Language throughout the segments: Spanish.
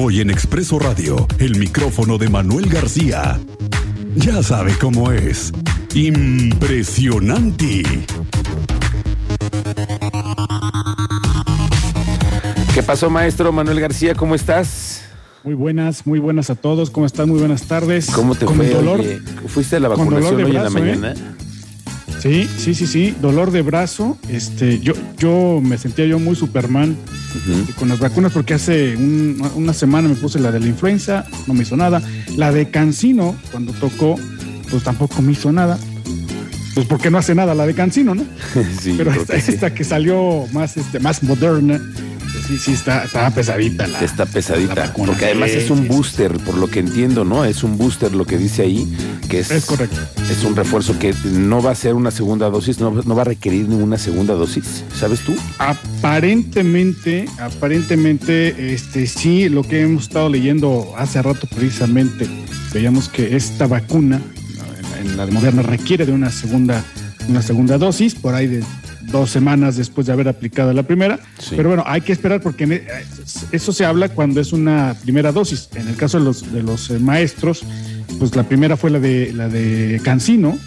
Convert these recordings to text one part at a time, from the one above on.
Hoy en Expreso Radio, el micrófono de Manuel García. Ya sabe cómo es. Impresionante. ¿Qué pasó, maestro Manuel García? ¿Cómo estás? Muy buenas, muy buenas a todos. ¿Cómo están? Muy buenas tardes. ¿Cómo te Con fue? dolor. oye? ¿Fuiste a la vacunación hoy en la ¿eh? Sí, sí, sí, sí. Dolor de brazo. Este, yo, yo me sentía yo muy Superman con las vacunas porque hace un- una semana me puse la de la influenza, no me hizo nada. La de Cancino, cuando tocó, pues tampoco me hizo nada. Pues porque no hace nada la de Cancino, ¿no? Sí, Pero esta, que sí. esta que salió más, este, más moderna, pues sí, sí, está, está pesadita la. Está la pesadita. vacuna. Porque además es un booster, por lo que entiendo, ¿no? Es un booster lo que dice ahí, que es, Es correcto. es un refuerzo que no va a ser una segunda dosis, no, no va a requerir ninguna segunda dosis. ¿Sabes tú? Aparentemente, aparentemente, este sí, lo que hemos estado leyendo hace rato precisamente, veíamos que esta vacuna, en, la de Moderna, requiere de una segunda, una segunda dosis, por ahí de dos semanas después de haber aplicado la primera. Sí. Pero bueno, hay que esperar porque en- eso se habla cuando es una primera dosis. En el caso de los, de los eh, maestros, pues la primera fue la de la de Cancino,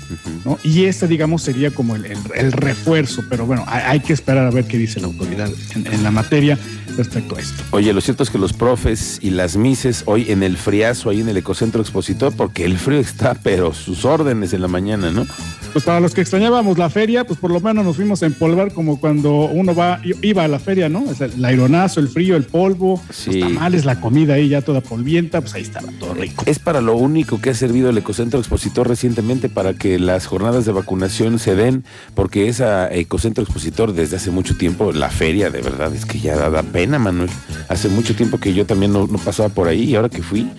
¿no? Y esta, digamos, sería como el, el- el refuerzo, pero bueno, hay, hay que esperar a ver qué dice la autoridad en, en la materia respecto a esto. Oye, lo cierto es que los profes y las mises hoy en el friazo, ahí en el ecocentro expositor, porque el frío está, pero sus órdenes en la mañana, ¿no? Pues para los que extrañábamos la feria, pues por lo menos nos fuimos a empolvar como cuando uno va, iba a la feria, ¿no? O sea, el aeronazo, el frío, el polvo, Sí. los tamales, la comida ahí ya toda polvienta, pues ahí estaba todo rico. Es para lo único que ha servido el ecocentro expositor recientemente para que las jornadas de vacunación se den, porque esa ecocentro expositor desde hace mucho tiempo, la feria de verdad es que ya da, da pena, Manuel. Hace mucho tiempo que yo también no, no pasaba por ahí y ahora que fui,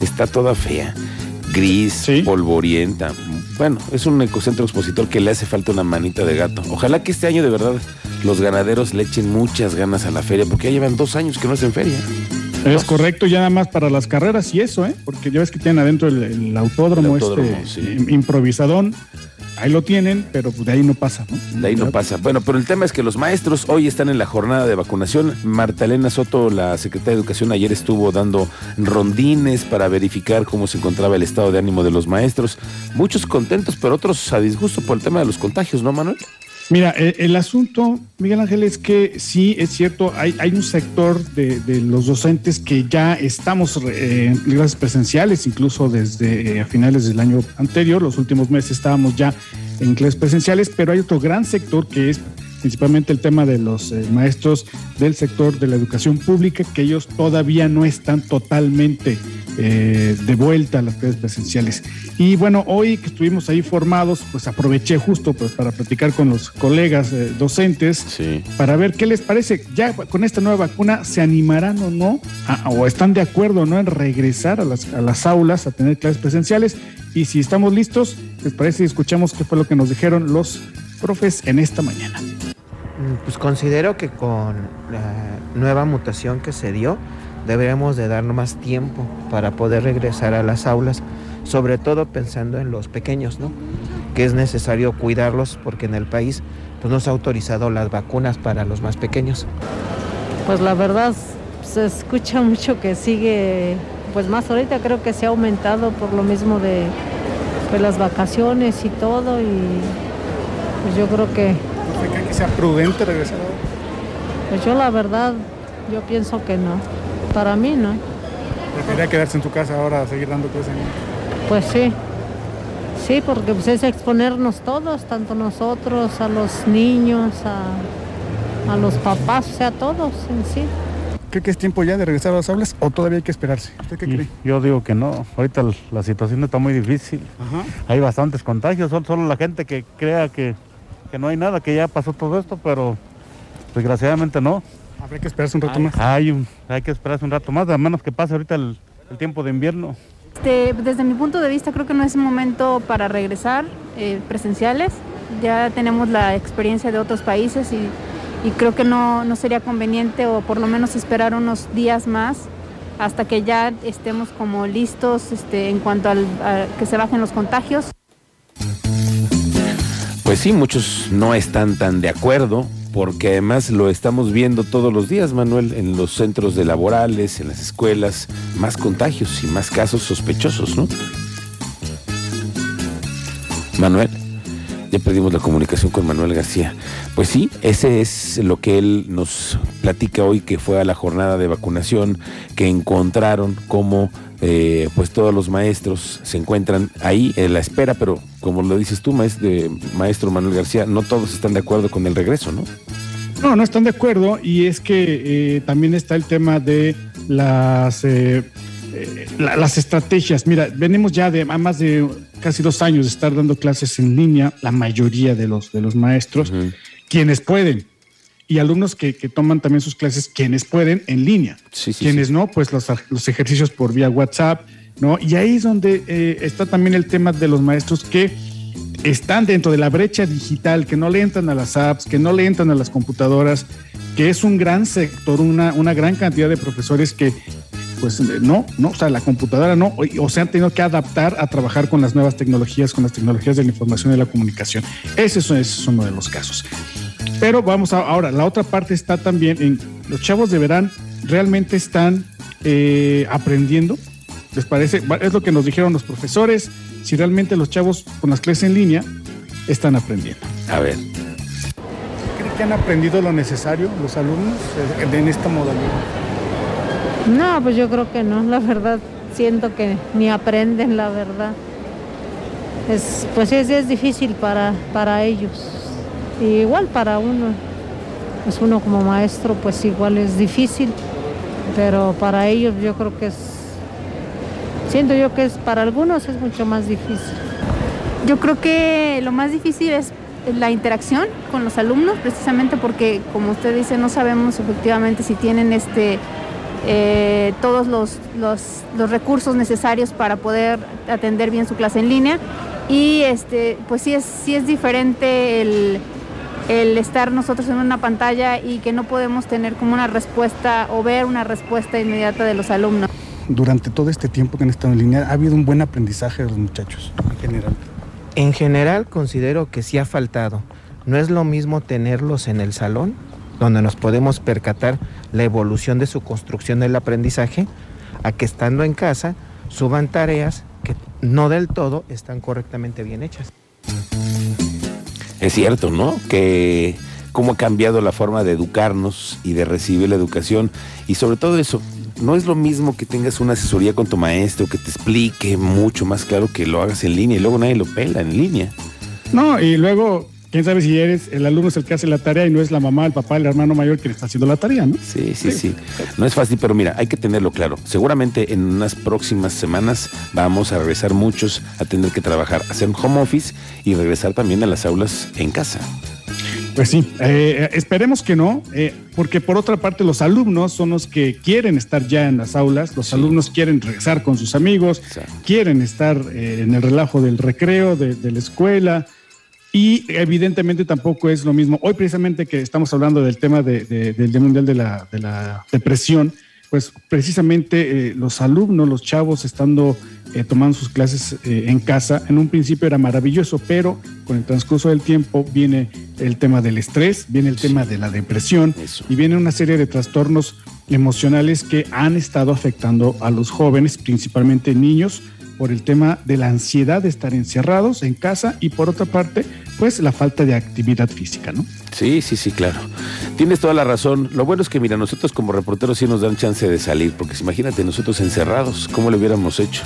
está toda fea, gris, Sí. polvorienta. Bueno, es un ecocentro expositor que le hace falta una manita de gato. Ojalá que este año de verdad los ganaderos le echen muchas ganas a la feria, porque ya llevan dos años que no hacen feria. Es correcto, ya nada más para las carreras y eso, ¿eh? Porque ya ves que tienen adentro el, el autódromo, El autódromo, este sí. im- improvisadón. Ahí lo tienen, pero de ahí no pasa, ¿no? De ahí no pasa. Bueno, pero el tema es que los maestros hoy están en la jornada de vacunación. Marta Elena Soto, la secretaria de Educación, ayer estuvo dando rondines para verificar cómo se encontraba el estado de ánimo de los maestros. Muchos contentos, pero otros a disgusto por el tema de los contagios, ¿no, Manuel? Mira, eh, el asunto, Miguel Ángel, es que sí, es cierto, hay, hay un sector de, de los docentes que ya estamos eh, en clases presenciales, incluso desde eh, a finales del año anterior, los últimos meses estábamos ya en clases presenciales, pero hay otro gran sector que es principalmente el tema de los eh, maestros del sector de la educación pública, que ellos todavía no están totalmente eh, de vuelta a las clases presenciales. Y bueno, hoy que estuvimos ahí formados, pues aproveché justo pues, para platicar con los colegas eh, docentes Sí. para ver qué les parece. Ya con esta nueva vacuna, ¿se animarán o no? a- o están de acuerdo o no en regresar a las, a las aulas a tener clases presenciales. Y si estamos listos, ¿les parece escuchamos qué fue lo que nos dijeron los profes en esta mañana? Pues considero que con la nueva mutación que se dio, deberíamos de darnos más tiempo para poder regresar a las aulas, sobre todo pensando en los pequeños, ¿no? Que es necesario cuidarlos porque en el país pues, no se ha autorizado las vacunas para los más pequeños. Pues la verdad se escucha mucho que sigue, pues más ahorita creo que se ha aumentado por lo mismo de pues, las vacaciones y todo y pues yo creo que, ¿Cree que sea prudente regresar pues yo la verdad, yo pienso que no. Para mí no. Preferiría quedarse en tu casa ahora a seguir dando clases. Pues sí. Sí, porque pues es exponernos todos, tanto nosotros, a los niños, a, a los papás, o sea, todos en sí. ¿Cree que es tiempo ya de regresar a las aulas o todavía hay que esperarse? ¿Usted qué cree? Yo digo que no, ahorita la situación está muy difícil. Ajá. Hay bastantes contagios, solo, solo la gente que crea que, que no hay nada, que ya pasó todo esto, pero desgraciadamente no. Habrá que esperarse un rato Hay, más. hay, un- hay que esperarse un rato más, a menos que pase ahorita el, el tiempo de invierno. Este, desde mi punto de vista creo que no es un momento para regresar eh, presenciales. Ya tenemos la experiencia de otros países y, y creo que no, no sería conveniente o por lo menos esperar unos días más hasta que ya estemos como listos este, en cuanto al, a que se bajen los contagios. Pues sí, muchos no están tan de acuerdo, porque además lo estamos viendo todos los días, Manuel, en los centros de laborales, en las escuelas, más contagios y más casos sospechosos, ¿no? Manuel, ya perdimos la comunicación con Manuel García. Pues sí, ese es lo que él nos platica hoy, que fue a la jornada de vacunación, que encontraron cómo eh, pues todos los maestros se encuentran ahí en la espera, pero como lo dices tú, maestro, maestro Manuel García, no todos están de acuerdo con el regreso, ¿no? No, no están de acuerdo y es que eh, también está el tema de las, eh, las estrategias. Mira, venimos ya de más de casi dos años de estar dando clases en línea, la mayoría de los, de los maestros, quienes pueden, y alumnos que, toman también sus clases, quienes pueden, en línea. quienes no, pues los, los, ejercicios por vía WhatsApp, ¿no? Y ahí es donde eh, está también el tema de los maestros que están dentro de la brecha digital, que no le entran a las apps, que no le entran a las computadoras, que es un gran sector, una, una gran cantidad de profesores que pues no, no, o sea, la computadora no, o, se han tenido que adaptar a trabajar con las nuevas tecnologías, con las tecnologías de la información y la comunicación. Ese es, uno de los casos. Pero vamos a, ahora, la otra parte está también en los chavos de verán, realmente están eh, aprendiendo. ¿Les parece? Es lo que nos dijeron los profesores, si realmente los chavos con las clases en línea están aprendiendo. A ver. ¿Creen que han aprendido lo necesario los alumnos en esta modalidad? No, pues yo creo que no, la verdad siento que ni aprenden la verdad. Es, pues es, difícil para, para ellos. igual para uno. Pues uno como maestro pues igual es difícil, pero para ellos yo creo que es, siento yo que es para algunos es mucho más difícil. Yo creo que lo más difícil es la interacción con los alumnos, precisamente porque, como usted dice, no sabemos efectivamente si tienen este eh, todos los, los, recursos necesarios para poder atender bien su clase en línea. Y este, pues sí es, sí es diferente el, el estar nosotros en una pantalla y que no podemos tener como una respuesta o ver una respuesta inmediata de los alumnos. Durante todo este tiempo que han estado en línea, ¿ha habido un buen aprendizaje de los muchachos en general? En general considero que sí ha faltado. No es lo mismo tenerlos en el salón donde nos podemos percatar la evolución de su construcción del aprendizaje, a que estando en casa suban tareas que no del todo están correctamente bien hechas. Es cierto, ¿no? Que cómo ha cambiado la forma de educarnos y de recibir la educación y sobre todo eso, no es lo mismo que tengas una asesoría con tu maestro que te explique mucho más claro que lo hagas en línea y luego nadie lo pela en línea. No, y luego quién sabe si eres el alumno es el que hace la tarea y no es la mamá, el papá, el hermano mayor quien está haciendo la tarea, ¿no? Sí, sí, sí. No es fácil, pero mira, hay que tenerlo claro. Seguramente en unas próximas semanas vamos a regresar muchos a tener que trabajar, hacer home office y regresar también a las aulas en casa. Pues sí, eh, esperemos que no, eh, porque por otra parte los alumnos son los que quieren estar ya en las aulas, los alumnos quieren regresar con sus amigos, quieren estar eh, en el relajo del recreo, de la escuela, y evidentemente tampoco es lo mismo. Hoy precisamente que estamos hablando del tema del Día Mundial de la, Depresión, pues precisamente eh, los alumnos, los chavos estando eh, tomando sus clases eh, en casa, en un principio era maravilloso, pero con el transcurso del tiempo viene el tema del estrés, viene el tema de la depresión y viene una serie de trastornos emocionales que han estado afectando a los jóvenes, principalmente niños, por el tema de la ansiedad de estar encerrados en casa y por otra parte, pues la falta de actividad física, ¿no? Sí, sí, sí, claro. Tienes toda la razón. Lo bueno es que, mira, nosotros como reporteros sí nos dan chance de salir, porque imagínate nosotros encerrados, ¿cómo lo hubiéramos hecho?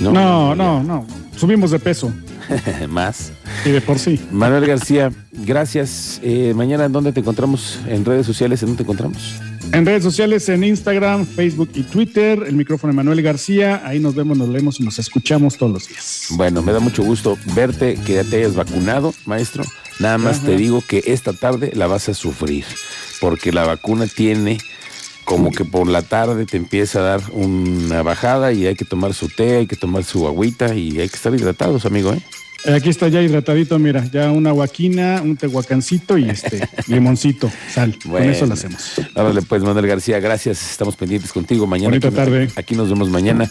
No, no, no, no. Subimos de peso. Más. Y de por sí. Manuel García, gracias. Eh, mañana, ¿en dónde te encontramos? En redes sociales, ¿en dónde te encontramos? En redes sociales, en Instagram, Facebook y Twitter, el micrófono de Manuel García. Ahí nos vemos, nos leemos y nos escuchamos todos los días. Bueno, me da mucho gusto verte, que ya te hayas vacunado, maestro. Nada más te digo que esta tarde la vas a sufrir, porque la vacuna tiene como que por la tarde te empieza a dar una bajada y hay que tomar su té, hay que tomar su agüita y hay que estar hidratados, amigo, ¿eh? Eh, aquí está ya hidratadito, mira, ya una guaquina, un tehuacancito y este limoncito, sal. Con eso lo hacemos. Órale, pues Manuel García, gracias. Estamos pendientes contigo mañana. Bonita tarde. Aquí nos vemos mañana.